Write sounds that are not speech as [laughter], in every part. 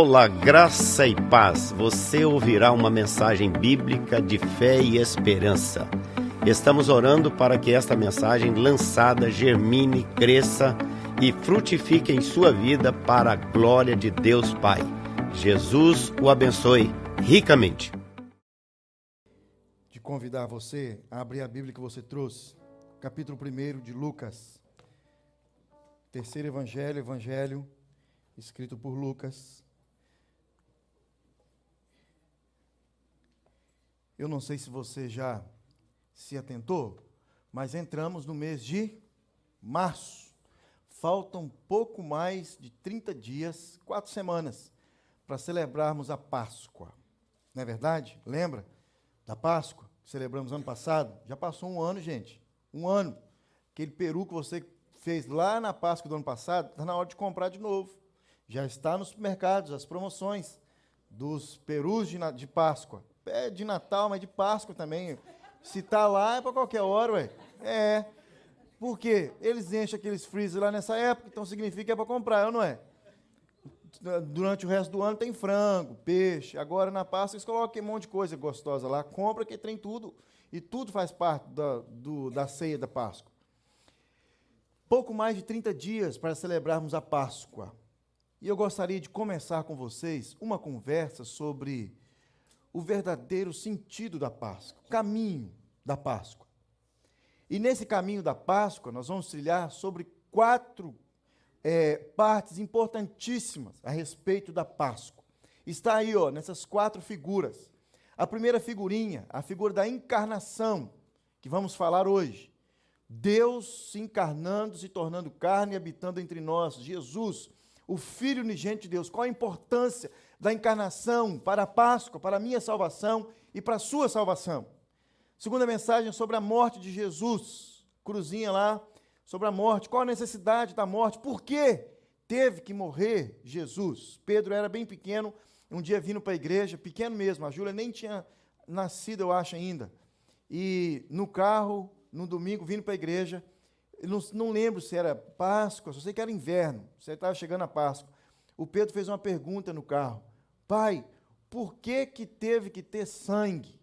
Olá, graça e paz. Você ouvirá uma mensagem bíblica de fé e esperança. Estamos orando para que esta mensagem lançada germine, cresça e frutifique em sua vida para a glória de Deus Pai. Jesus o abençoe ricamente. De convidar você a abrir a Bíblia que você trouxe, capítulo 1 de Lucas. Terceiro evangelho, evangelho escrito por Lucas. Eu não sei se você já se atentou, mas entramos no mês de março. Faltam pouco mais de 30 dias, quatro semanas, para celebrarmos a Páscoa. Não é verdade? Lembra da Páscoa que celebramos ano passado? Já passou um ano, gente. Um ano. Aquele peru que você fez lá na Páscoa do ano passado, está na hora de comprar de novo. Já está nos supermercados, as promoções dos perus de, de Páscoa é de Natal, mas de Páscoa também. Se tá lá, é para qualquer hora, ué. É. Por quê? Eles enchem aqueles freezer lá nessa época, então significa que é para comprar, não é? Durante o resto do ano tem frango, peixe. Agora na Páscoa eles colocam um monte de coisa gostosa lá. Compra que tem tudo. E tudo faz parte da, do, da ceia da Páscoa. Pouco mais de 30 dias para celebrarmos a Páscoa. E eu gostaria de começar com vocês uma conversa sobre o verdadeiro sentido da Páscoa, o caminho da Páscoa. E nesse caminho da Páscoa, nós vamos trilhar sobre quatro é, partes importantíssimas a respeito da Páscoa. Está aí, ó, nessas quatro figuras. A primeira figurinha, a figura da encarnação, que vamos falar hoje. Deus se encarnando, se tornando carne e habitando entre nós. Jesus, o Filho unigente de Deus. Qual a importância da encarnação para a Páscoa, para a minha salvação e para a sua salvação. Segunda mensagem sobre a morte de Jesus. Cruzinha lá sobre a morte. Qual a necessidade da morte? Por que teve que morrer Jesus? Pedro era bem pequeno, um dia vindo para a igreja, pequeno mesmo, a Júlia nem tinha nascido, eu acho ainda. E no carro, no domingo, vindo para a igreja, não, não lembro se era Páscoa, só sei que era inverno, você estava chegando a Páscoa. O Pedro fez uma pergunta no carro. Pai, por que, que teve que ter sangue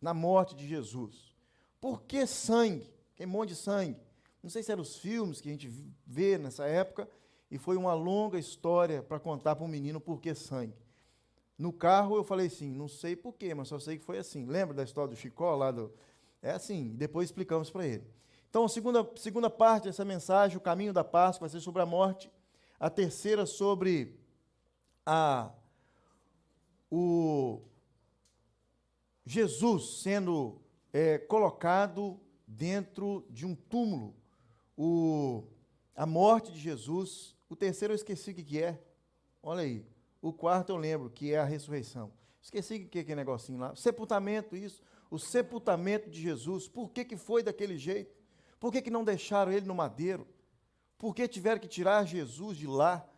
na morte de Jesus? Por que sangue? Que monte de sangue. Não sei se eram os filmes que a gente vê nessa época, e foi uma longa história para contar para um menino por que sangue. No carro eu falei assim, não sei por quê, mas só sei que foi assim. Lembra da história do Chicó lá do. É assim, depois explicamos para ele. Então, a segunda, segunda parte dessa mensagem, o caminho da Páscoa, vai ser sobre a morte. A terceira sobre a o Jesus sendo é, colocado dentro de um túmulo, o, a morte de Jesus. O terceiro eu esqueci o que, que é. Olha aí. O quarto eu lembro, que é a ressurreição. Esqueci o que é aquele negocinho lá. Sepultamento, isso. O sepultamento de Jesus. Por que, que foi daquele jeito? Por que, que não deixaram ele no madeiro? Por que tiveram que tirar Jesus de lá?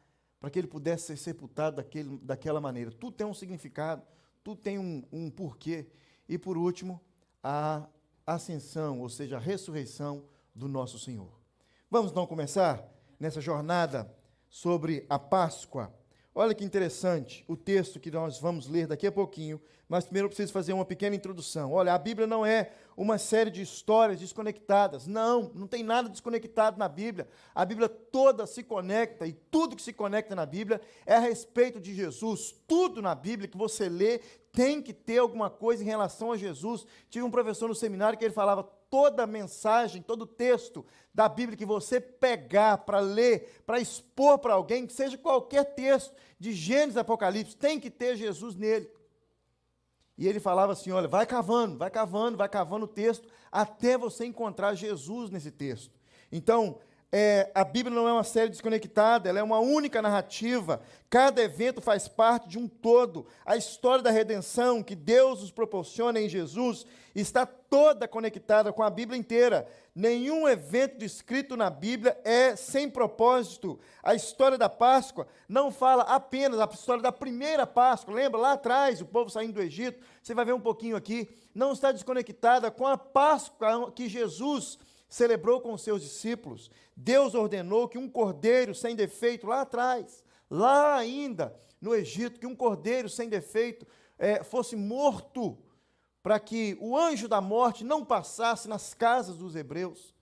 Para que ele pudesse ser sepultado daquele, daquela maneira. Tudo tem um significado, tudo tem um, um porquê. E por último, a ascensão, ou seja, a ressurreição do nosso Senhor. Vamos então começar nessa jornada sobre a Páscoa. Olha que interessante o texto que nós vamos ler daqui a pouquinho, mas primeiro eu preciso fazer uma pequena introdução. Olha, a Bíblia não é uma série de histórias desconectadas. Não, não tem nada desconectado na Bíblia. A Bíblia toda se conecta e tudo que se conecta na Bíblia é a respeito de Jesus. Tudo na Bíblia que você lê tem que ter alguma coisa em relação a Jesus. Tive um professor no seminário que ele falava toda mensagem, todo texto da Bíblia que você pegar para ler, para expor para alguém, que seja qualquer texto de Gênesis Apocalipse, tem que ter Jesus nele. E ele falava assim: olha, vai cavando, vai cavando, vai cavando o texto, até você encontrar Jesus nesse texto. Então, é, a Bíblia não é uma série desconectada, ela é uma única narrativa. Cada evento faz parte de um todo. A história da redenção que Deus nos proporciona em Jesus está toda conectada com a Bíblia inteira. Nenhum evento descrito na Bíblia é sem propósito. A história da Páscoa não fala apenas a história da primeira Páscoa. Lembra lá atrás, o povo saindo do Egito? Você vai ver um pouquinho aqui. Não está desconectada com a Páscoa que Jesus celebrou com seus discípulos. Deus ordenou que um cordeiro sem defeito lá atrás, lá ainda no Egito, que um cordeiro sem defeito é, fosse morto, para que o anjo da morte não passasse nas casas dos hebreus.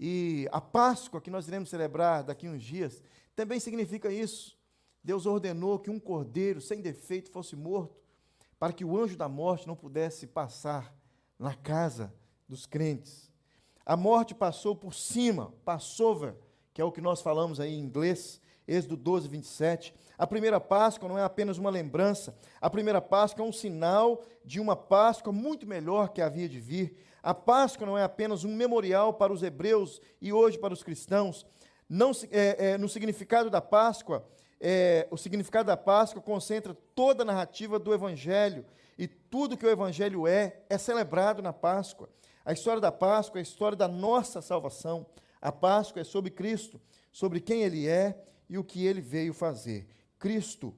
E a Páscoa que nós iremos celebrar daqui a uns dias também significa isso. Deus ordenou que um cordeiro sem defeito fosse morto, para que o anjo da morte não pudesse passar na casa dos crentes. A morte passou por cima, Passover, que é o que nós falamos aí em inglês, Êxodo 12, 27. A primeira Páscoa não é apenas uma lembrança, a primeira Páscoa é um sinal de uma Páscoa muito melhor que havia de vir. A Páscoa não é apenas um memorial para os hebreus e hoje para os cristãos. Não, é, é, no significado da Páscoa, é, o significado da Páscoa concentra toda a narrativa do Evangelho e tudo que o Evangelho é, é celebrado na Páscoa. A história da Páscoa é a história da nossa salvação. A Páscoa é sobre Cristo, sobre quem Ele é e o que Ele veio fazer. Cristo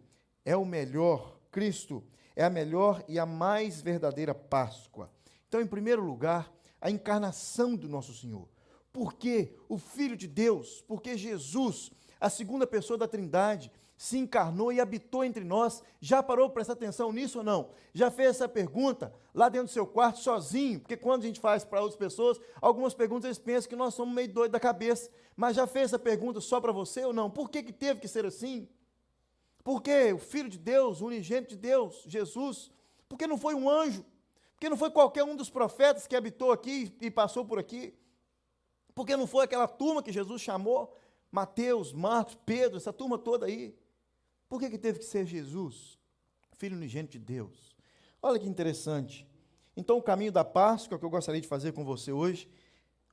é o melhor, Cristo é a melhor e a mais verdadeira Páscoa. Então, em primeiro lugar, a encarnação do nosso Senhor. Porque o Filho de Deus, porque Jesus, a segunda pessoa da Trindade, se encarnou e habitou entre nós. Já parou para prestar atenção nisso ou não? Já fez essa pergunta lá dentro do seu quarto sozinho? Porque quando a gente faz para outras pessoas, algumas perguntas eles pensam que nós somos meio doidos da cabeça. Mas já fez essa pergunta só para você ou não? Por que, que teve que ser assim? Porque o Filho de Deus, o unigênito de Deus, Jesus, porque não foi um anjo, porque não foi qualquer um dos profetas que habitou aqui e passou por aqui, porque não foi aquela turma que Jesus chamou, Mateus, Marcos, Pedro, essa turma toda aí. Por que, que teve que ser Jesus, Filho unigênito de Deus? Olha que interessante. Então, o caminho da Páscoa que eu gostaria de fazer com você hoje,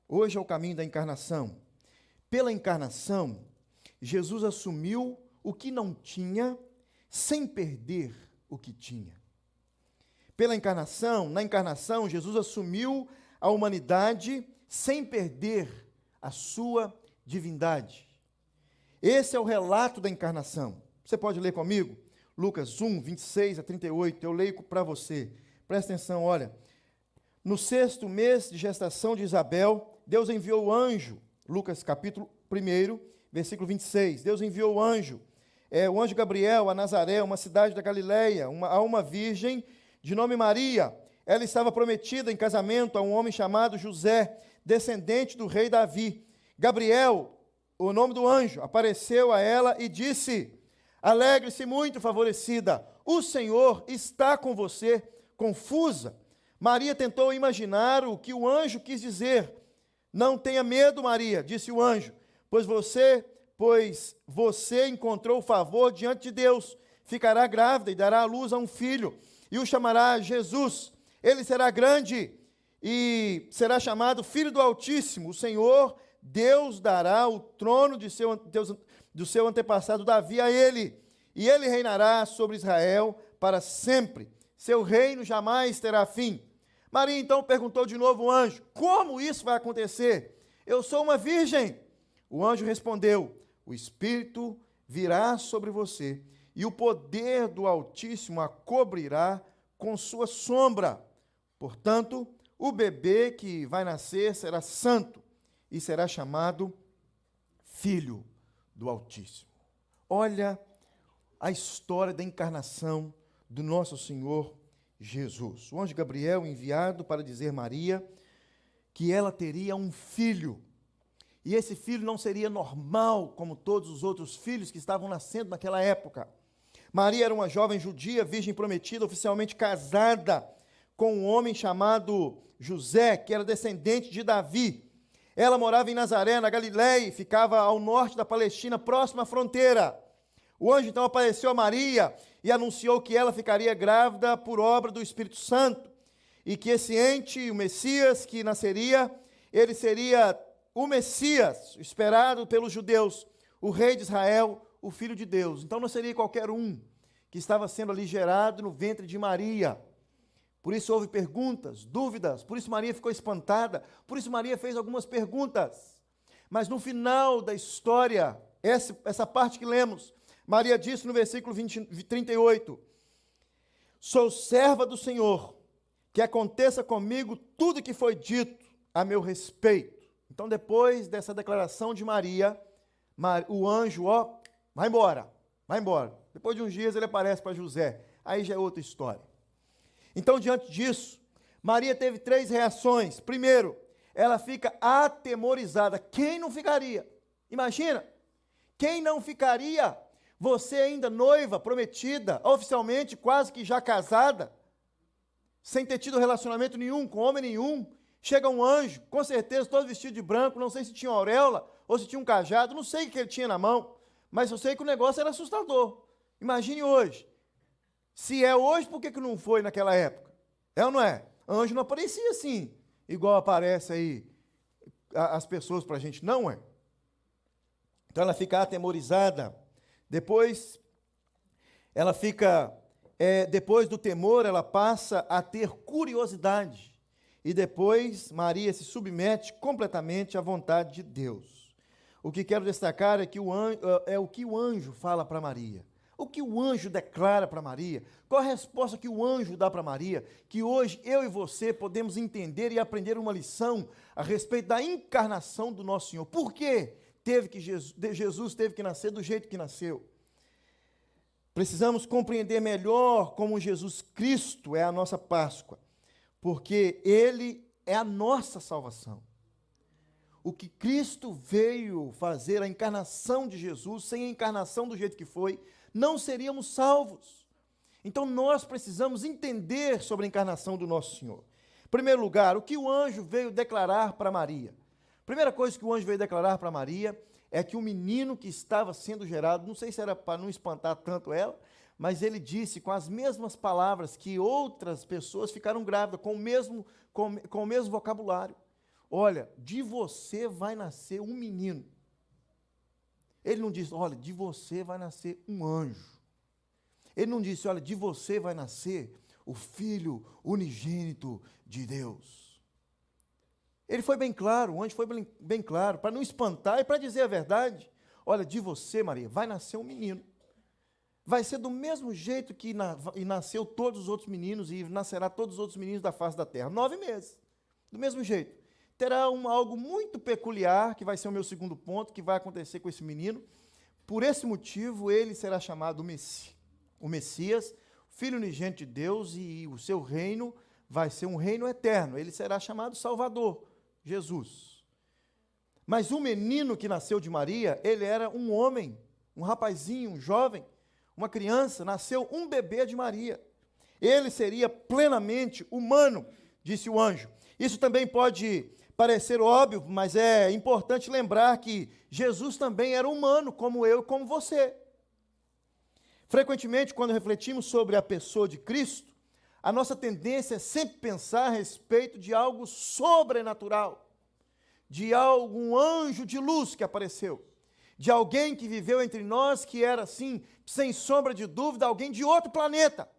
hoje é o caminho da encarnação. Pela encarnação, Jesus assumiu o que não tinha, sem perder o que tinha. Pela encarnação, na encarnação, Jesus assumiu a humanidade sem perder a sua divindade. Esse é o relato da encarnação. Você pode ler comigo? Lucas 1, 26 a 38. Eu leio para você. Presta atenção, olha. No sexto mês de gestação de Isabel, Deus enviou o anjo. Lucas capítulo 1, versículo 26. Deus enviou o anjo. É, o anjo Gabriel a Nazaré, uma cidade da Galileia, uma, a uma virgem de nome Maria. Ela estava prometida em casamento a um homem chamado José, descendente do rei Davi. Gabriel, o nome do anjo, apareceu a ela e disse: Alegre-se muito, favorecida. O Senhor está com você. Confusa. Maria tentou imaginar o que o anjo quis dizer. Não tenha medo, Maria, disse o anjo, pois você, pois você encontrou favor diante de Deus. Ficará grávida e dará à luz a um filho, e o chamará Jesus. Ele será grande e será chamado Filho do Altíssimo. O Senhor Deus dará o trono de seu, Deus, do seu antepassado Davi a ele, e ele reinará sobre Israel para sempre. Seu reino jamais terá fim. Maria então perguntou de novo ao anjo: Como isso vai acontecer? Eu sou uma virgem. O anjo respondeu: O Espírito virá sobre você, e o poder do Altíssimo a cobrirá com sua sombra. Portanto, o bebê que vai nascer será santo e será chamado Filho do Altíssimo. Olha a história da encarnação do nosso Senhor Jesus. O anjo Gabriel enviado para dizer Maria que ela teria um filho. E esse filho não seria normal como todos os outros filhos que estavam nascendo naquela época. Maria era uma jovem judia, virgem prometida, oficialmente casada com um homem chamado José, que era descendente de Davi. Ela morava em Nazaré, na Galiléia, e ficava ao norte da Palestina, próxima à fronteira. O anjo então apareceu a Maria e anunciou que ela ficaria grávida por obra do Espírito Santo e que esse ente, o Messias que nasceria, ele seria o Messias esperado pelos judeus, o rei de Israel, o filho de Deus. Então não seria qualquer um que estava sendo ali gerado no ventre de Maria. Por isso houve perguntas, dúvidas, por isso Maria ficou espantada, por isso Maria fez algumas perguntas. Mas no final da história, essa, essa parte que lemos, Maria disse no versículo 20, 38: Sou serva do Senhor, que aconteça comigo tudo que foi dito a meu respeito. Então, depois dessa declaração de Maria, o anjo, ó, vai embora, vai embora. Depois de uns dias ele aparece para José. Aí já é outra história. Então, diante disso, Maria teve três reações. Primeiro, ela fica atemorizada. Quem não ficaria? Imagina, quem não ficaria? Você ainda noiva, prometida, oficialmente quase que já casada, sem ter tido relacionamento nenhum com homem nenhum. Chega um anjo, com certeza todo vestido de branco, não sei se tinha auréola ou se tinha um cajado, não sei o que ele tinha na mão, mas eu sei que o negócio era assustador. Imagine hoje. Se é hoje, por que, que não foi naquela época? É ou não é? Anjo não aparecia assim, igual aparece aí as pessoas para a gente, não é? Então ela fica atemorizada. Depois, ela fica, é, depois do temor, ela passa a ter curiosidade. E depois, Maria se submete completamente à vontade de Deus. O que quero destacar é, que o anjo, é o que o anjo fala para Maria. O que o anjo declara para Maria? Qual a resposta que o anjo dá para Maria? Que hoje eu e você podemos entender e aprender uma lição a respeito da encarnação do nosso Senhor. Por que teve que Jesus, Jesus teve que nascer do jeito que nasceu? Precisamos compreender melhor como Jesus Cristo é a nossa Páscoa, porque Ele é a nossa salvação. O que Cristo veio fazer, a encarnação de Jesus, sem a encarnação do jeito que foi, não seríamos salvos. Então nós precisamos entender sobre a encarnação do nosso Senhor. Em primeiro lugar, o que o anjo veio declarar para Maria? Primeira coisa que o anjo veio declarar para Maria é que o menino que estava sendo gerado, não sei se era para não espantar tanto ela, mas ele disse com as mesmas palavras que outras pessoas ficaram grávidas, com o mesmo, com, com o mesmo vocabulário. Olha, de você vai nascer um menino. Ele não disse, olha, de você vai nascer um anjo. Ele não disse, olha, de você vai nascer o filho unigênito de Deus. Ele foi bem claro, o anjo foi bem, bem claro, para não espantar e para dizer a verdade. Olha, de você, Maria, vai nascer um menino. Vai ser do mesmo jeito que na, nasceu todos os outros meninos e nascerá todos os outros meninos da face da terra. Nove meses. Do mesmo jeito terá um, algo muito peculiar, que vai ser o meu segundo ponto, que vai acontecer com esse menino. Por esse motivo, ele será chamado Messi, o Messias, filho unigênito de Deus, e o seu reino vai ser um reino eterno. Ele será chamado Salvador, Jesus. Mas o menino que nasceu de Maria, ele era um homem, um rapazinho, um jovem, uma criança, nasceu um bebê de Maria. Ele seria plenamente humano, disse o anjo. Isso também pode parecer óbvio, mas é importante lembrar que Jesus também era humano, como eu e como você. Frequentemente, quando refletimos sobre a pessoa de Cristo, a nossa tendência é sempre pensar a respeito de algo sobrenatural, de algum anjo de luz que apareceu, de alguém que viveu entre nós que era assim, sem sombra de dúvida, alguém de outro planeta.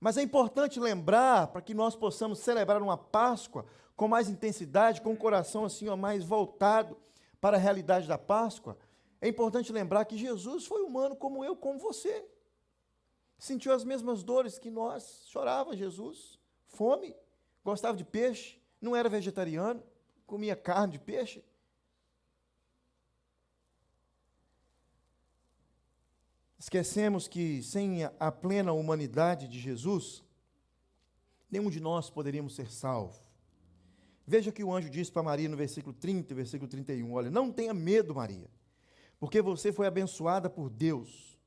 Mas é importante lembrar, para que nós possamos celebrar uma Páscoa com mais intensidade, com o coração assim ó, mais voltado para a realidade da Páscoa, é importante lembrar que Jesus foi humano como eu, como você. Sentiu as mesmas dores que nós, chorava Jesus, fome, gostava de peixe, não era vegetariano, comia carne de peixe. Esquecemos que sem a plena humanidade de Jesus, nenhum de nós poderíamos ser salvo. Veja que o anjo disse para Maria no versículo 30 e versículo 31. Olha, não tenha medo, Maria, porque você foi abençoada por Deus.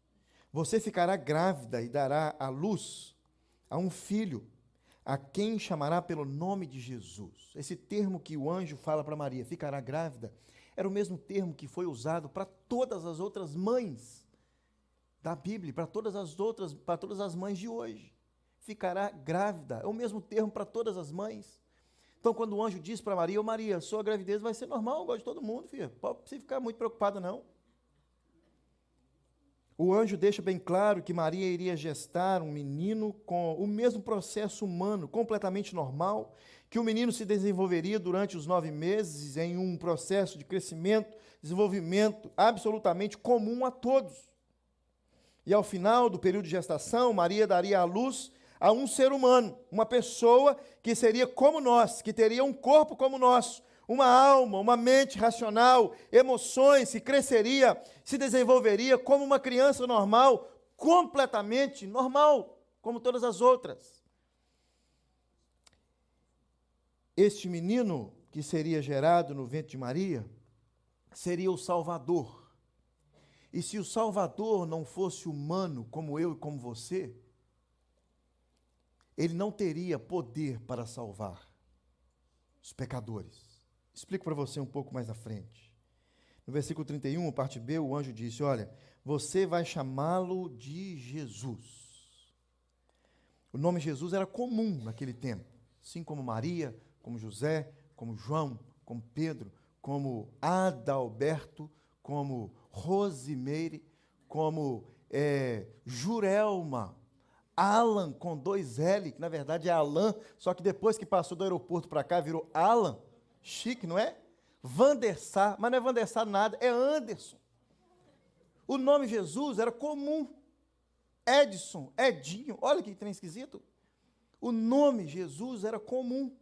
Você ficará grávida e dará à luz a um filho, a quem chamará pelo nome de Jesus. Esse termo que o anjo fala para Maria, ficará grávida, era o mesmo termo que foi usado para todas as outras mães da Bíblia, para todas as outras, para todas as mães de hoje. Ficará grávida, é o mesmo termo para todas as mães. Então, quando o anjo diz para Maria, ô Maria, sua gravidez vai ser normal, igual de todo mundo, filha. Pode se ficar muito preocupada, não. O anjo deixa bem claro que Maria iria gestar um menino com o mesmo processo humano, completamente normal, que o menino se desenvolveria durante os nove meses em um processo de crescimento, desenvolvimento absolutamente comum a todos. E ao final do período de gestação, Maria daria à luz a um ser humano, uma pessoa que seria como nós, que teria um corpo como o nosso, uma alma, uma mente racional, emoções, que cresceria, se desenvolveria como uma criança normal, completamente normal, como todas as outras. Este menino que seria gerado no ventre de Maria seria o Salvador. E se o Salvador não fosse humano como eu e como você, ele não teria poder para salvar os pecadores. Explico para você um pouco mais à frente. No versículo 31, parte B, o anjo disse: Olha, você vai chamá-lo de Jesus. O nome Jesus era comum naquele tempo, assim como Maria, como José, como João, como Pedro, como Adalberto, como Rosimeire, como é, Jurelma, Alan com dois L, que na verdade é Alan, só que depois que passou do aeroporto para cá virou Alan. Chique, não é? Vandersar, mas não é Vandersar nada, é Anderson. O nome Jesus era comum. Edson, Edinho, olha que trem esquisito. O nome Jesus era comum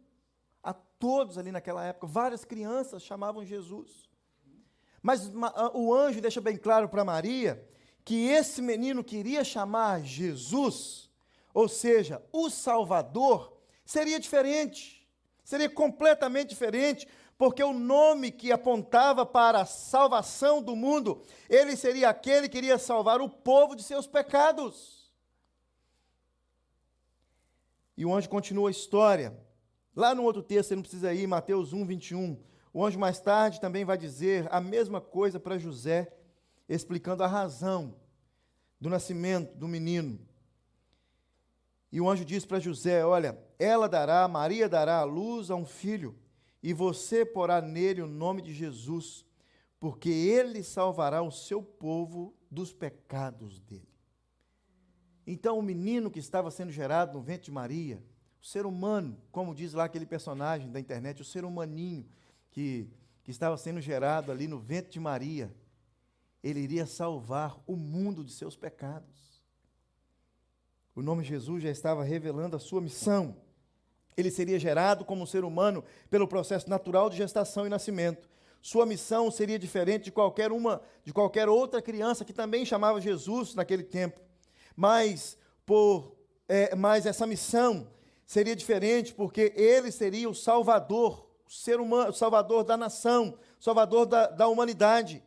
a todos ali naquela época. Várias crianças chamavam Jesus. Mas o anjo deixa bem claro para Maria que esse menino queria chamar Jesus ou seja, o Salvador, seria diferente, seria completamente diferente, porque o nome que apontava para a salvação do mundo, ele seria aquele que iria salvar o povo de seus pecados. E o anjo continua a história. Lá no outro texto, você não precisa ir, Mateus 1, 21. O anjo mais tarde também vai dizer a mesma coisa para José, explicando a razão do nascimento do menino. E o anjo disse para José: Olha, ela dará, Maria dará a luz a um filho, e você porá nele o nome de Jesus, porque ele salvará o seu povo dos pecados dele. Então, o menino que estava sendo gerado no ventre de Maria, o ser humano, como diz lá aquele personagem da internet, o ser humaninho que, que estava sendo gerado ali no ventre de Maria, ele iria salvar o mundo de seus pecados. O nome Jesus já estava revelando a sua missão. Ele seria gerado como um ser humano pelo processo natural de gestação e nascimento. Sua missão seria diferente de qualquer uma, de qualquer outra criança que também chamava Jesus naquele tempo. Mas por, é, mas essa missão seria diferente porque ele seria o Salvador, o ser humano, o Salvador da nação, Salvador da, da humanidade.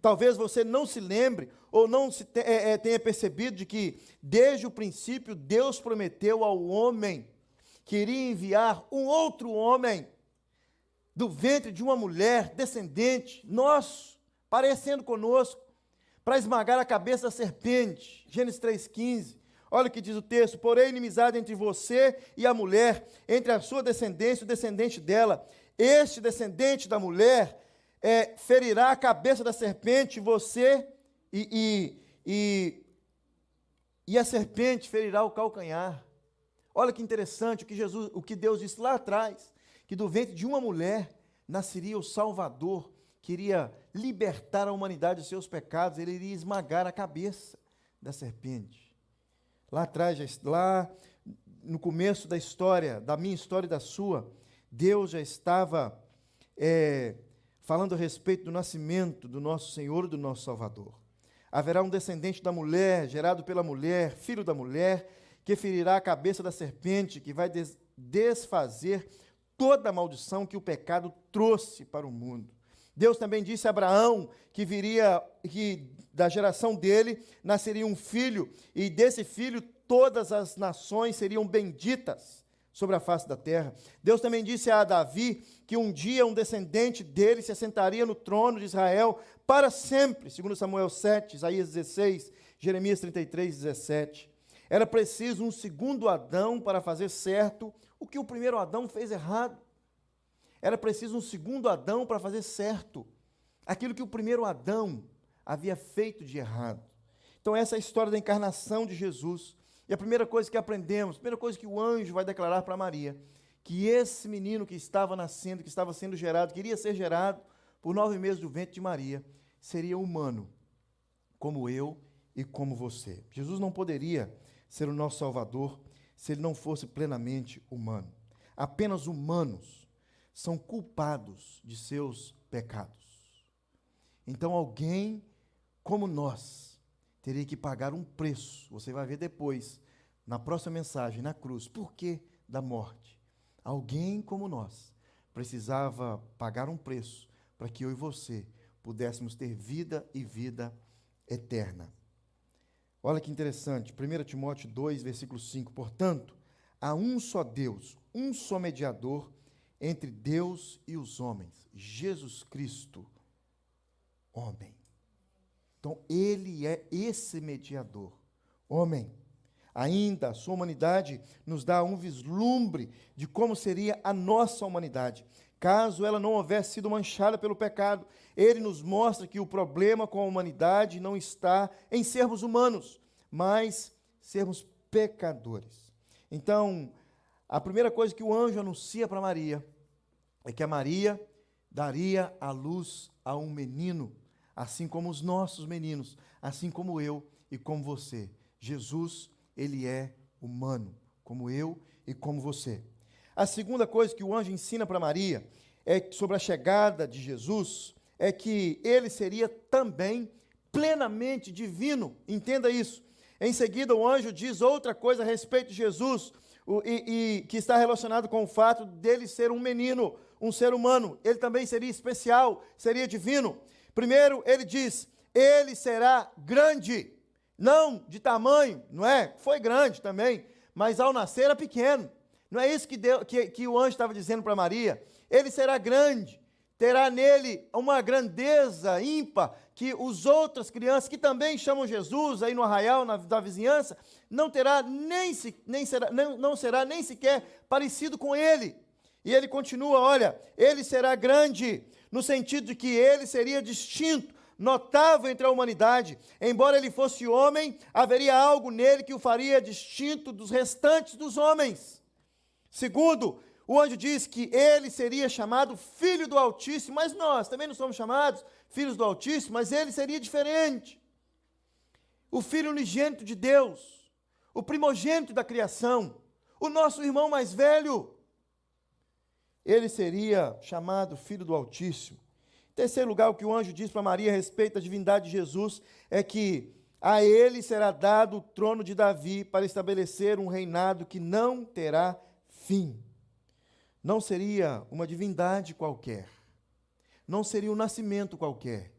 Talvez você não se lembre ou não se te, é, é, tenha percebido de que, desde o princípio, Deus prometeu ao homem que iria enviar um outro homem do ventre de uma mulher descendente, nosso, parecendo conosco, para esmagar a cabeça da serpente. Gênesis 3,15. Olha o que diz o texto: porém, inimizade entre você e a mulher, entre a sua descendência e o descendente dela. Este descendente da mulher é, ferirá a cabeça da serpente, você e, e, e, e a serpente ferirá o calcanhar. Olha que interessante o que Jesus, o que Deus disse lá atrás, que do ventre de uma mulher nasceria o Salvador, que iria libertar a humanidade dos seus pecados, ele iria esmagar a cabeça da serpente. Lá atrás, lá no começo da história, da minha história e da sua, Deus já estava é, falando a respeito do nascimento do nosso Senhor do nosso Salvador. Haverá um descendente da mulher, gerado pela mulher, filho da mulher, que ferirá a cabeça da serpente, que vai des desfazer toda a maldição que o pecado trouxe para o mundo. Deus também disse a Abraão que viria, que da geração dele nasceria um filho, e desse filho todas as nações seriam benditas sobre a face da terra. Deus também disse a Davi que um dia um descendente dele se assentaria no trono de Israel para sempre, segundo Samuel 7, Isaías 16, Jeremias 33, 17. Era preciso um segundo Adão para fazer certo o que o primeiro Adão fez errado. Era preciso um segundo Adão para fazer certo aquilo que o primeiro Adão havia feito de errado. Então, essa é a história da encarnação de Jesus. E a primeira coisa que aprendemos, a primeira coisa que o anjo vai declarar para Maria, que esse menino que estava nascendo, que estava sendo gerado, queria ser gerado por nove meses do ventre de Maria, seria humano, como eu e como você. Jesus não poderia ser o nosso Salvador se ele não fosse plenamente humano. Apenas humanos são culpados de seus pecados. Então, alguém como nós teria que pagar um preço. Você vai ver depois, na próxima mensagem, na cruz. Por que da morte? Alguém como nós precisava pagar um preço para que eu e você pudéssemos ter vida e vida eterna. Olha que interessante, 1 Timóteo 2, versículo 5. Portanto, há um só Deus, um só mediador entre Deus e os homens, Jesus Cristo, homem. Então, ele é esse mediador, homem. Ainda, a sua humanidade nos dá um vislumbre de como seria a nossa humanidade, caso ela não houvesse sido manchada pelo pecado. Ele nos mostra que o problema com a humanidade não está em sermos humanos, mas sermos pecadores. Então, a primeira coisa que o anjo anuncia para Maria é que a Maria daria a luz a um menino, assim como os nossos meninos, assim como eu e como você. Jesus, ele é humano, como eu e como você. A segunda coisa que o anjo ensina para Maria é sobre a chegada de Jesus é que ele seria também plenamente divino. Entenda isso. Em seguida, o anjo diz outra coisa a respeito de Jesus, o, e, e, que está relacionado com o fato dele ser um menino, um ser humano. Ele também seria especial, seria divino. Primeiro, ele diz: ele será grande, não de tamanho, não é? Foi grande também, mas ao nascer era pequeno. Não é isso que, deu, que, que o anjo estava dizendo para Maria? Ele será grande, terá nele uma grandeza ímpar que os outras crianças que também chamam Jesus aí no arraial, na, da vizinhança, não terá nem, se, nem será, não, não será nem sequer parecido com ele. E ele continua, olha, ele será grande, no sentido de que ele seria distinto, notável entre a humanidade. Embora ele fosse homem, haveria algo nele que o faria distinto dos restantes dos homens. Segundo, o anjo diz que ele seria chamado filho do Altíssimo, mas nós também não somos chamados filhos do Altíssimo, mas ele seria diferente. O filho unigênito de Deus, o primogênito da criação, o nosso irmão mais velho. Ele seria chamado filho do Altíssimo. Em terceiro lugar, o que o anjo diz para Maria a respeito da divindade de Jesus é que a ele será dado o trono de Davi para estabelecer um reinado que não terá fim. Não seria uma divindade qualquer, não seria um nascimento qualquer,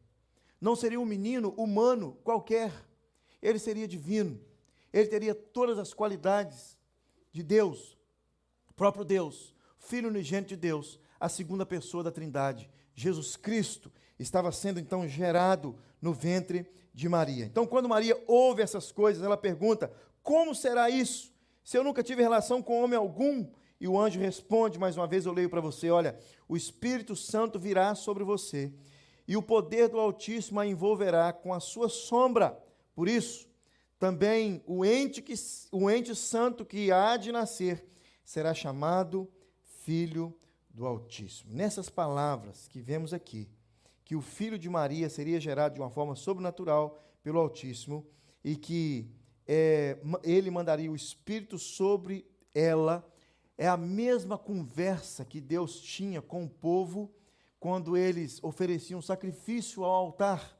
não seria um menino humano qualquer, ele seria divino, ele teria todas as qualidades de Deus, próprio Deus, Filho unigênito de Deus, a segunda pessoa da Trindade, Jesus Cristo, estava sendo então gerado no ventre de Maria. Então, quando Maria ouve essas coisas, ela pergunta: como será isso? Se eu nunca tive relação com homem algum, e o anjo responde, mais uma vez eu leio para você: Olha, o Espírito Santo virá sobre você, e o poder do Altíssimo a envolverá com a sua sombra. Por isso, também o ente, que, o ente santo que há de nascer será chamado Filho do Altíssimo. Nessas palavras que vemos aqui, que o filho de Maria seria gerado de uma forma sobrenatural pelo Altíssimo e que é, ele mandaria o Espírito sobre ela é a mesma conversa que Deus tinha com o povo quando eles ofereciam sacrifício ao altar.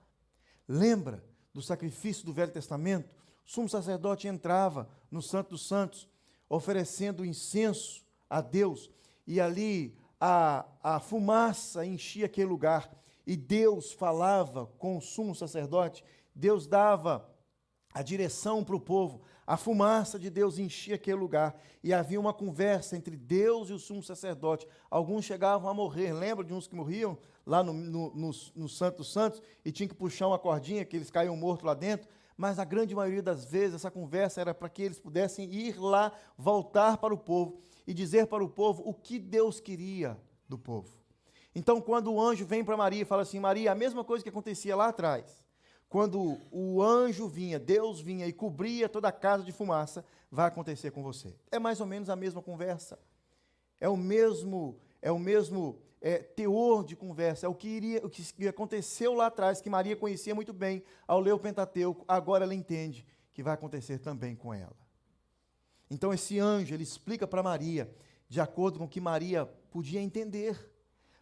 Lembra do sacrifício do Velho Testamento? O sumo sacerdote entrava no Santo dos Santos, oferecendo incenso a Deus, e ali a, a fumaça enchia aquele lugar, e Deus falava com o sumo sacerdote, Deus dava a direção para o povo, a fumaça de Deus enchia aquele lugar. E havia uma conversa entre Deus e o sumo sacerdote. Alguns chegavam a morrer, lembra de uns que morriam lá no, no, no, no Santo dos Santos? E tinham que puxar uma cordinha, que eles caíam mortos lá dentro. Mas a grande maioria das vezes essa conversa era para que eles pudessem ir lá, voltar para o povo e dizer para o povo o que Deus queria do povo. Então, quando o anjo vem para Maria e fala assim: Maria, a mesma coisa que acontecia lá atrás quando o anjo vinha, Deus vinha e cobria toda a casa de fumaça, vai acontecer com você. É mais ou menos a mesma conversa. É o mesmo, é o mesmo é, teor de conversa. É o que, iria, o que aconteceu lá atrás, que Maria conhecia muito bem ao ler o Pentateuco. Agora ela entende que vai acontecer também com ela. Então esse anjo, ele explica para Maria, de acordo com o que Maria podia entender.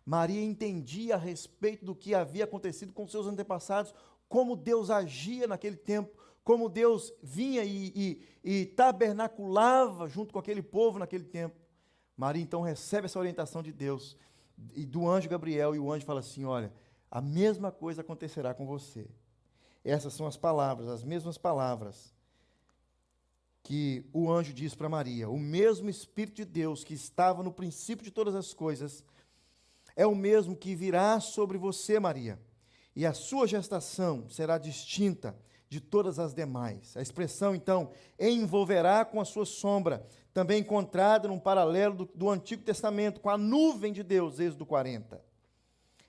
Maria entendia a respeito do que havia acontecido com seus antepassados, como Deus agia naquele tempo, como Deus vinha e, e, e tabernaculava junto com aquele povo naquele tempo. Maria então recebe essa orientação de Deus e do anjo Gabriel, e o anjo fala assim: Olha, a mesma coisa acontecerá com você. Essas são as palavras, as mesmas palavras que o anjo diz para Maria: O mesmo Espírito de Deus que estava no princípio de todas as coisas é o mesmo que virá sobre você, Maria, e a sua gestação será distinta de todas as demais. A expressão, então, envolverá com a sua sombra também encontrada num paralelo do, do Antigo Testamento, com a nuvem de Deus, Êxodo 40.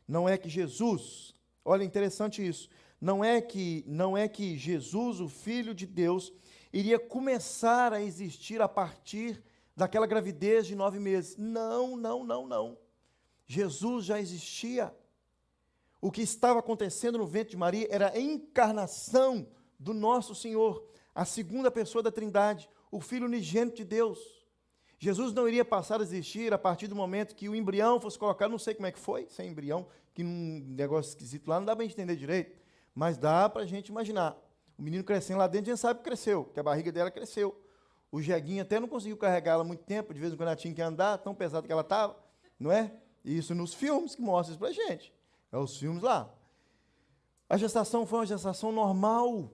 Não é que Jesus, olha interessante isso, não é que não é que Jesus, o filho de Deus, iria começar a existir a partir daquela gravidez de nove meses. Não, não, não, não. Jesus já existia. O que estava acontecendo no ventre de Maria era a encarnação do nosso Senhor, a segunda pessoa da Trindade, o Filho unigênito de Deus. Jesus não iria passar a existir a partir do momento que o embrião fosse colocado, não sei como é que foi, sem embrião, que num negócio esquisito lá, não dá para entender direito, mas dá para a gente imaginar. O menino crescendo lá dentro, a gente sabe que cresceu, que a barriga dela cresceu. O jeguinho até não conseguiu carregá-la muito tempo, de vez em quando ela tinha que andar, tão pesado que ela estava, não é? Isso nos filmes que mostram isso para a gente. É os filmes lá. A gestação foi uma gestação normal,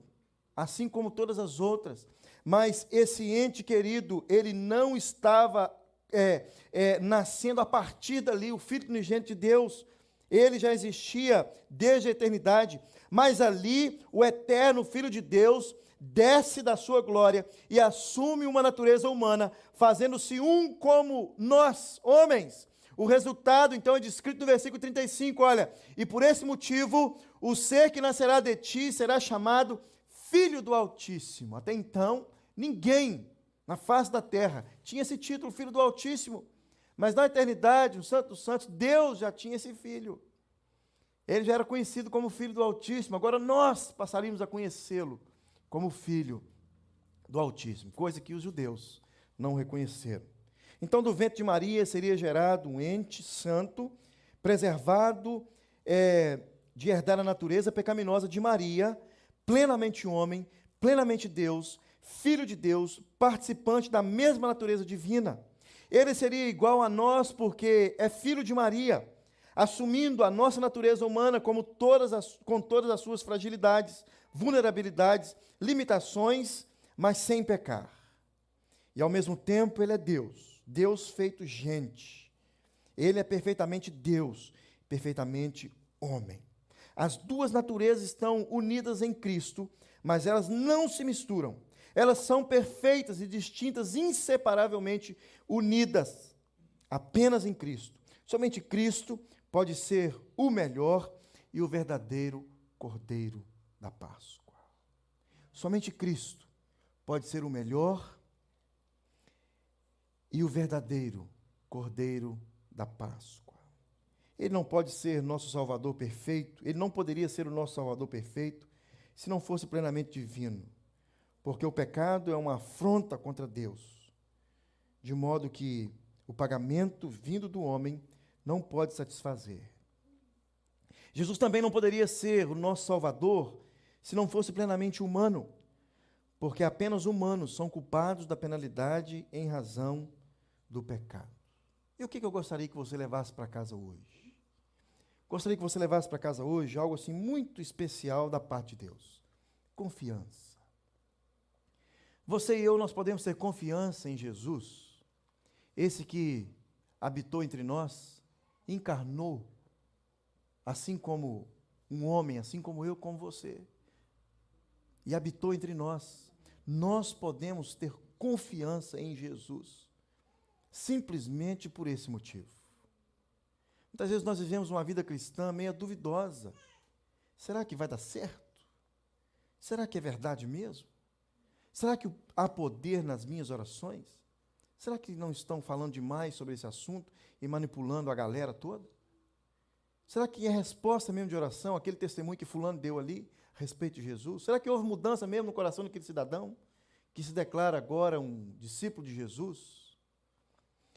assim como todas as outras mas esse ente querido, ele não estava é, é, nascendo a partir dali, o Filho unigênito de Deus, ele já existia desde a eternidade, mas ali o eterno Filho de Deus desce da sua glória e assume uma natureza humana, fazendo-se um como nós, homens. O resultado, então, é descrito no versículo 35, olha, e por esse motivo, o ser que nascerá de ti será chamado Filho do Altíssimo. Até então, Ninguém na face da terra tinha esse título, Filho do Altíssimo. Mas na eternidade, no Santo dos Santos, Deus já tinha esse filho. Ele já era conhecido como Filho do Altíssimo. Agora nós passaríamos a conhecê-lo como Filho do Altíssimo, coisa que os judeus não reconheceram. Então, do ventre de Maria seria gerado um ente santo, preservado é, de herdar a natureza pecaminosa de Maria, plenamente homem, plenamente Deus, filho de Deus, participante da mesma natureza divina. Ele seria igual a nós porque é filho de Maria, assumindo a nossa natureza humana como todas as, com todas as suas fragilidades, vulnerabilidades, limitações, mas sem pecar. E ao mesmo tempo ele é Deus, Deus feito gente. Ele é perfeitamente Deus, perfeitamente homem. As duas naturezas estão unidas em Cristo, mas elas não se misturam elas são perfeitas e distintas, inseparavelmente unidas, apenas em Cristo. Somente Cristo pode ser o melhor e o verdadeiro Cordeiro da Páscoa. Somente Cristo pode ser o melhor e o verdadeiro Cordeiro da Páscoa. Ele não pode ser nosso Salvador perfeito, ele não poderia ser o nosso Salvador perfeito se não fosse plenamente divino porque o pecado é uma afronta contra Deus, de modo que o pagamento vindo do homem não pode satisfazer. Jesus também não poderia ser o nosso Salvador se não fosse plenamente humano, porque apenas humanos são culpados da penalidade em razão do pecado. E o que eu gostaria que você levasse para casa hoje? Gostaria que você levasse para casa hoje algo assim muito especial da parte de Deus: confiança. Você e eu, nós podemos ter confiança em Jesus, esse que habitou entre nós, encarnou, assim como um homem, assim como eu, como você, e habitou entre nós. Nós podemos ter confiança em Jesus, simplesmente por esse motivo. Muitas vezes nós vivemos uma vida cristã meio duvidosa. Será que vai dar certo? Será que é verdade mesmo? Será que há poder nas minhas orações? Será que não estão falando demais sobre esse assunto e manipulando a galera toda? Será que é resposta mesmo de oração, aquele testemunho que fulano deu ali a respeito de Jesus? Será que houve mudança mesmo no coração daquele cidadão que se declara agora um discípulo de Jesus?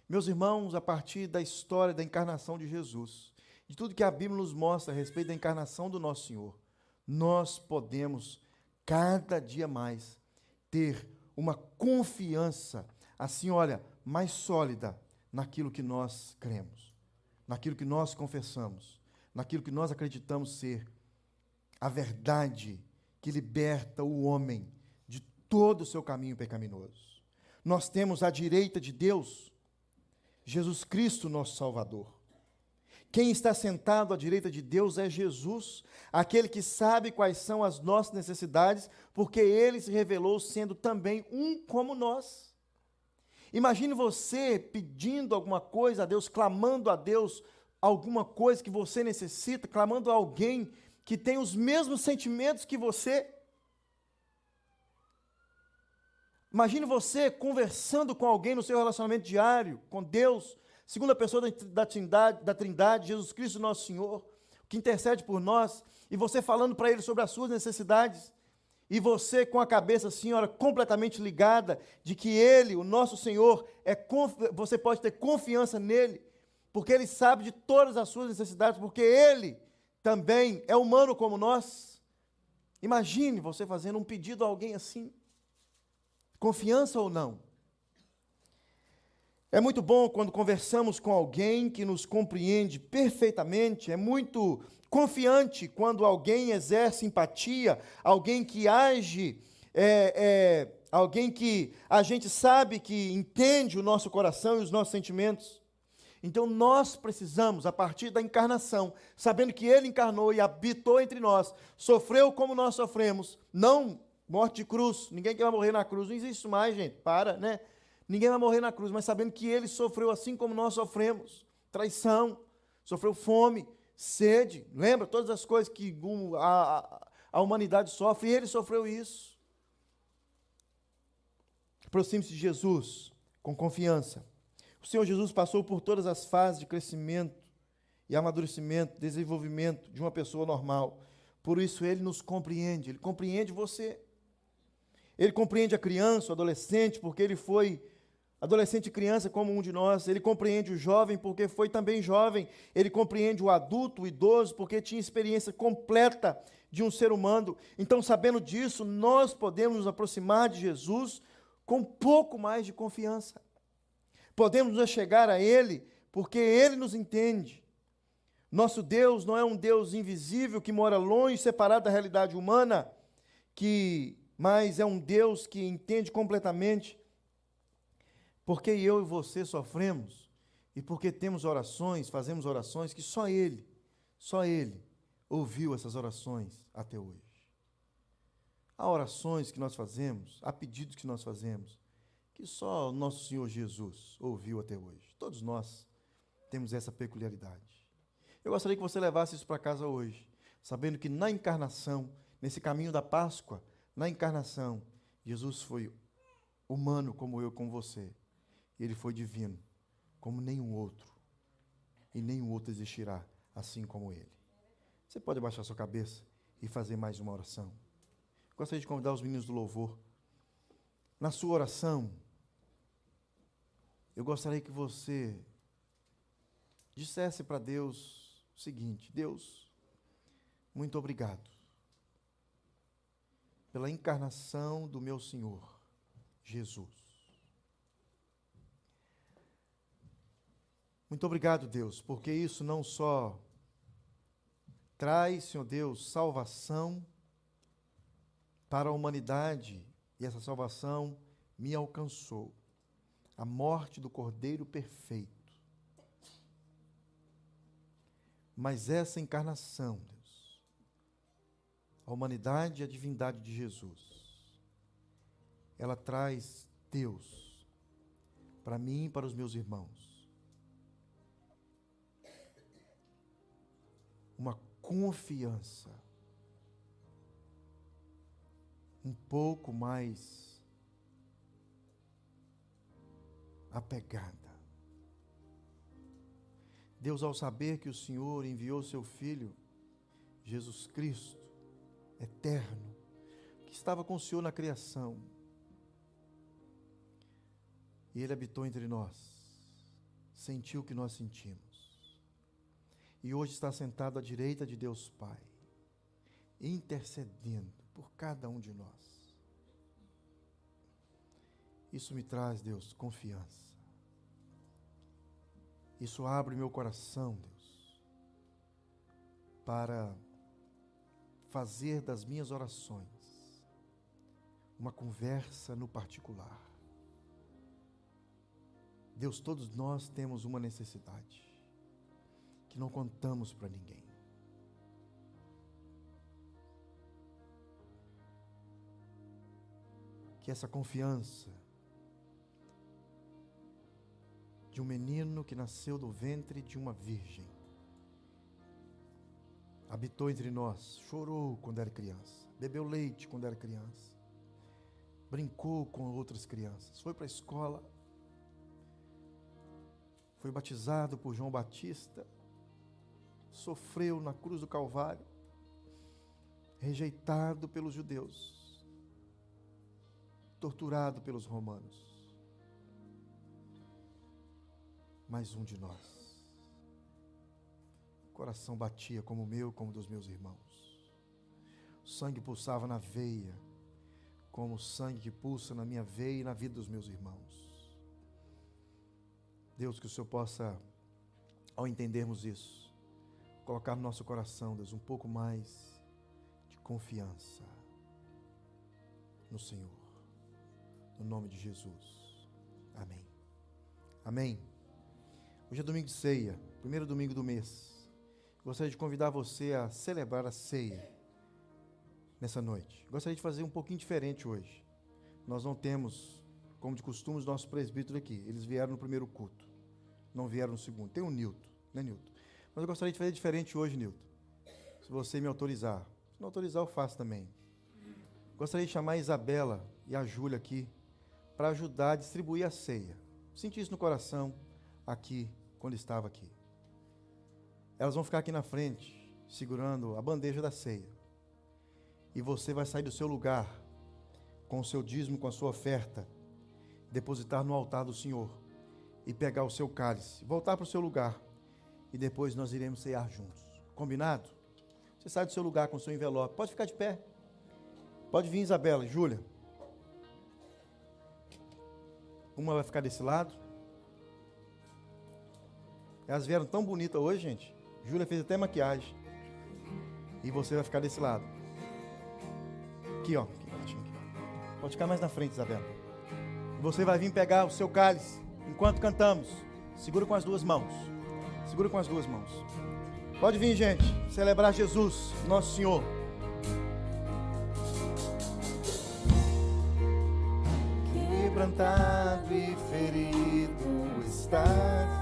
Meus irmãos, a partir da história da encarnação de Jesus, de tudo que a Bíblia nos mostra a respeito da encarnação do nosso Senhor, nós podemos cada dia mais ter uma confiança, assim, olha, mais sólida naquilo que nós cremos, naquilo que nós confessamos, naquilo que nós acreditamos ser a verdade que liberta o homem de todo o seu caminho pecaminoso. Nós temos à direita de Deus Jesus Cristo, nosso Salvador. Quem está sentado à direita de Deus é Jesus, aquele que sabe quais são as nossas necessidades, porque ele se revelou sendo também um como nós. Imagine você pedindo alguma coisa a Deus, clamando a Deus alguma coisa que você necessita, clamando a alguém que tem os mesmos sentimentos que você. Imagine você conversando com alguém no seu relacionamento diário, com Deus, segunda pessoa da trindade, da trindade, Jesus Cristo, nosso Senhor, que intercede por nós, e você falando para Ele sobre as suas necessidades, e você com a cabeça, senhora, completamente ligada de que Ele, o nosso Senhor, é você pode ter confiança nele, porque Ele sabe de todas as suas necessidades, porque Ele também é humano como nós. Imagine você fazendo um pedido a alguém assim. Confiança ou não? É muito bom quando conversamos com alguém que nos compreende perfeitamente, é muito confiante quando alguém exerce empatia, alguém que age, é, é, alguém que a gente sabe que entende o nosso coração e os nossos sentimentos. Então nós precisamos, a partir da encarnação, sabendo que Ele encarnou e habitou entre nós, sofreu como nós sofremos, não morte de cruz, ninguém que vai morrer na cruz, não existe mais, gente, para, né? Ninguém vai morrer na cruz, mas sabendo que ele sofreu assim como nós sofremos traição, sofreu fome, sede, lembra todas as coisas que a, a humanidade sofre, e ele sofreu isso. Aproxime-se de Jesus com confiança. O Senhor Jesus passou por todas as fases de crescimento e amadurecimento, desenvolvimento de uma pessoa normal. Por isso ele nos compreende, ele compreende você. Ele compreende a criança, o adolescente, porque ele foi adolescente e criança como um de nós, ele compreende o jovem porque foi também jovem, ele compreende o adulto, o idoso, porque tinha experiência completa de um ser humano. Então, sabendo disso, nós podemos nos aproximar de Jesus com um pouco mais de confiança. Podemos nos chegar a Ele porque Ele nos entende. Nosso Deus não é um Deus invisível que mora longe, separado da realidade humana, que mas é um Deus que entende completamente porque eu e você sofremos e porque temos orações, fazemos orações que só Ele, só Ele ouviu essas orações até hoje. Há orações que nós fazemos, há pedidos que nós fazemos, que só o nosso Senhor Jesus ouviu até hoje. Todos nós temos essa peculiaridade. Eu gostaria que você levasse isso para casa hoje, sabendo que na encarnação, nesse caminho da Páscoa, na encarnação, Jesus foi humano como eu, como você ele foi divino, como nenhum outro. E nenhum outro existirá assim como ele. Você pode baixar sua cabeça e fazer mais uma oração. Gostaria de convidar os meninos do louvor. Na sua oração, eu gostaria que você dissesse para Deus o seguinte: Deus, muito obrigado pela encarnação do meu Senhor, Jesus. Muito obrigado, Deus, porque isso não só traz, Senhor Deus, salvação para a humanidade, e essa salvação me alcançou. A morte do Cordeiro perfeito. Mas essa encarnação, Deus, a humanidade e a divindade de Jesus, ela traz Deus para mim e para os meus irmãos uma confiança um pouco mais apegada. Deus, ao saber que o Senhor enviou seu Filho, Jesus Cristo, eterno, que estava com o Senhor na criação, e Ele habitou entre nós, sentiu o que nós sentimos. E hoje está sentado à direita de Deus Pai, intercedendo por cada um de nós. Isso me traz, Deus, confiança. Isso abre meu coração, Deus, para fazer das minhas orações uma conversa no particular. Deus, todos nós temos uma necessidade que não contamos para ninguém. Que essa confiança de um menino que nasceu do ventre de uma virgem habitou entre nós, chorou quando era criança, bebeu leite quando era criança, brincou com outras crianças, foi para a escola, foi batizado por João Batista, sofreu na cruz do Calvário, rejeitado pelos judeus, torturado pelos romanos. Mais um de nós. O coração batia como o meu, como dos meus irmãos. O sangue pulsava na veia, como o sangue que pulsa na minha veia e na vida dos meus irmãos. Deus, que o Senhor possa, ao entendermos isso, colocar no nosso coração, Deus, um pouco mais de confiança no Senhor. No nome de Jesus. Amém. Amém. Hoje é domingo de ceia, primeiro domingo do mês. Gostaria de convidar você a celebrar a ceia nessa noite. Gostaria de fazer um pouquinho diferente hoje. Nós não temos, como de costume, os nossos presbíteros aqui. Eles vieram no primeiro culto não vieram no segundo. Tem o Nilton, né, Nilton? Mas eu gostaria de fazer diferente hoje, Nilton. Se você me autorizar. Se não autorizar, eu faço também. Gostaria de chamar a Isabela e a Júlia aqui para ajudar a distribuir a ceia. Senti isso no coração aqui, quando estava aqui. Elas vão ficar aqui na frente, segurando a bandeja da ceia. E você vai sair do seu lugar, com o seu dízimo, com a sua oferta, depositar no altar do Senhor e pegar o seu cálice, voltar para o seu lugar e depois nós iremos cear juntos. Combinado? Você sai do seu lugar com o seu envelope. Pode ficar de pé. Pode vir, Isabela, Júlia. Uma vai ficar desse lado. Elas vieram tão bonitas hoje, gente. Júlia fez até maquiagem. E você vai ficar desse lado. Aqui, ó. Pode ficar mais na frente, Isabela. Você vai vir pegar o seu cálice enquanto cantamos. Segura com as duas mãos. Segura com as duas mãos. Pode vir, gente, celebrar Jesus, nosso Senhor. Quebrantado e ferido está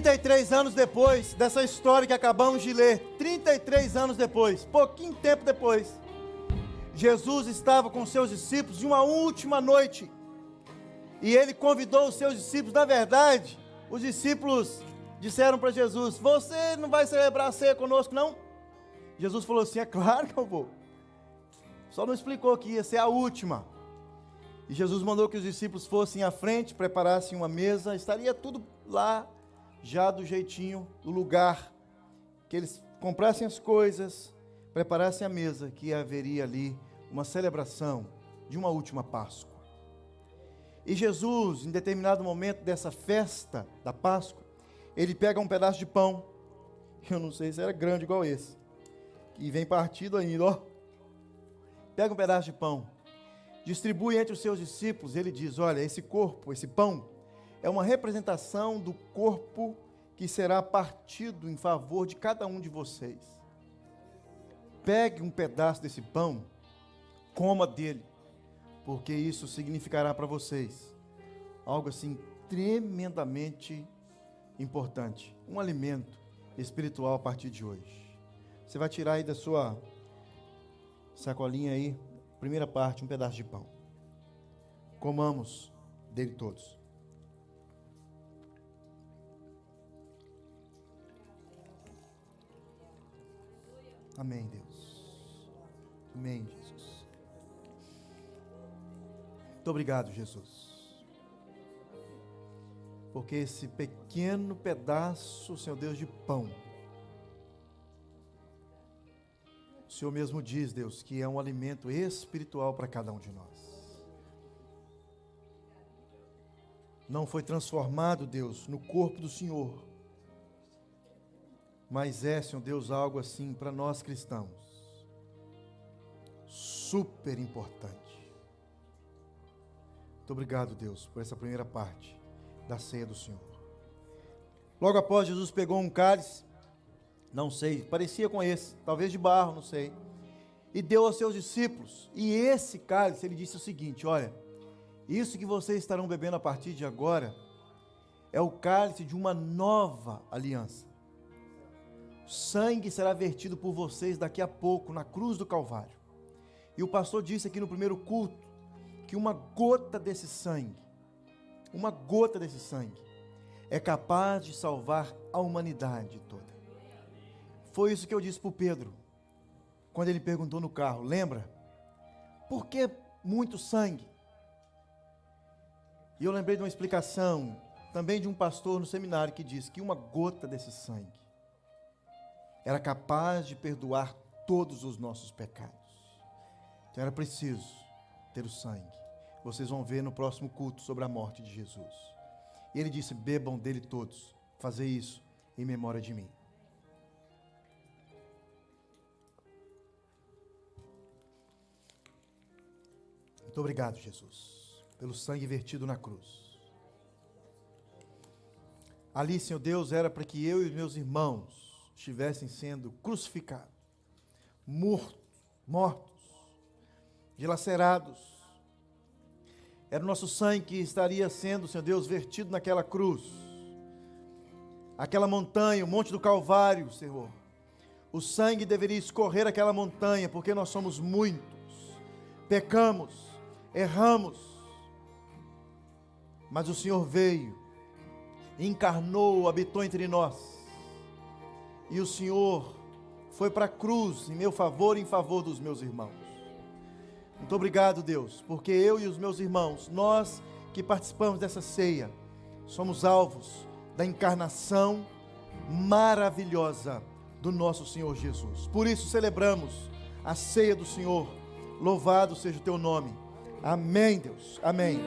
33 anos depois dessa história que acabamos de ler, 33 anos depois, pouquinho tempo depois, Jesus estava com seus discípulos em uma última noite. E ele convidou os seus discípulos, na verdade, os discípulos disseram para Jesus: Você não vai celebrar a ceia conosco, não? Jesus falou assim: É claro que eu vou. Só não explicou que ia ser a última. E Jesus mandou que os discípulos fossem à frente, preparassem uma mesa, estaria tudo lá, já do jeitinho, do lugar, que eles comprassem as coisas, preparassem a mesa, que haveria ali uma celebração de uma última Páscoa. E Jesus, em determinado momento dessa festa da Páscoa, ele pega um pedaço de pão, [laughs] eu não sei se era grande igual esse, e vem partido ainda, ó. Pega um pedaço de pão, distribui entre os seus discípulos, ele diz: Olha, esse corpo, esse pão, é uma representação do corpo que será partido em favor de cada um de vocês. Pegue um pedaço desse pão, coma dele, porque isso significará para vocês algo assim tremendamente importante, um alimento espiritual a partir de hoje. Você vai tirar aí da sua sacolinha aí, primeira parte, um pedaço de pão. Comamos dele todos. Amém, Deus. Amém, Jesus. Muito obrigado, Jesus. Porque esse pequeno pedaço, Senhor Deus, de pão, o Senhor mesmo diz, Deus, que é um alimento espiritual para cada um de nós. Não foi transformado, Deus, no corpo do Senhor, mas é, Senhor Deus, algo assim para nós cristãos, super importante. Muito obrigado, Deus, por essa primeira parte da ceia do Senhor. Logo após, Jesus pegou um cálice, não sei, parecia com esse, talvez de barro, não sei, e deu aos seus discípulos. E esse cálice, ele disse o seguinte: Olha, isso que vocês estarão bebendo a partir de agora é o cálice de uma nova aliança. Sangue será vertido por vocês daqui a pouco na cruz do Calvário. E o pastor disse aqui no primeiro culto que uma gota desse sangue uma gota desse sangue é capaz de salvar a humanidade toda. Foi isso que eu disse para o Pedro, quando ele perguntou no carro: lembra? Por que muito sangue? E eu lembrei de uma explicação também de um pastor no seminário que disse que uma gota desse sangue era capaz de perdoar todos os nossos pecados. Então era preciso ter o sangue. Vocês vão ver no próximo culto sobre a morte de Jesus. E ele disse: Bebam dele todos, fazer isso em memória de mim. Muito obrigado, Jesus, pelo sangue vertido na cruz. Ali, Senhor Deus, era para que eu e meus irmãos estivessem sendo crucificados, mortos, mortos, dilacerados, era o nosso sangue que estaria sendo, Senhor Deus, vertido naquela cruz. Aquela montanha, o Monte do Calvário, Senhor. O sangue deveria escorrer aquela montanha, porque nós somos muitos. Pecamos, erramos. Mas o Senhor veio, encarnou, habitou entre nós. E o Senhor foi para a cruz em meu favor e em favor dos meus irmãos. Muito obrigado, Deus, porque eu e os meus irmãos, nós que participamos dessa ceia, somos alvos da encarnação maravilhosa do nosso Senhor Jesus. Por isso celebramos a ceia do Senhor. Louvado seja o teu nome. Amém, Deus. Amém.